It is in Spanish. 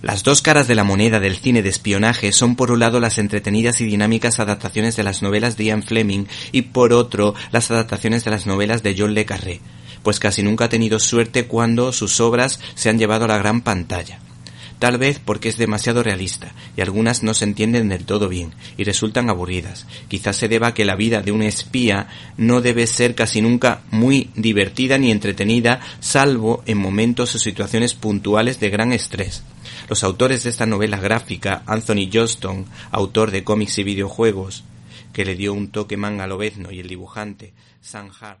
Las dos caras de la moneda del cine de espionaje son por un lado las entretenidas y dinámicas adaptaciones de las novelas de Ian Fleming y por otro las adaptaciones de las novelas de John le Carré, pues casi nunca ha tenido suerte cuando sus obras se han llevado a la gran pantalla tal vez porque es demasiado realista y algunas no se entienden del todo bien y resultan aburridas. Quizás se deba a que la vida de un espía no debe ser casi nunca muy divertida ni entretenida, salvo en momentos o situaciones puntuales de gran estrés. Los autores de esta novela gráfica, Anthony Johnston, autor de cómics y videojuegos, que le dio un toque manga lobezno y el dibujante, Sam Hart,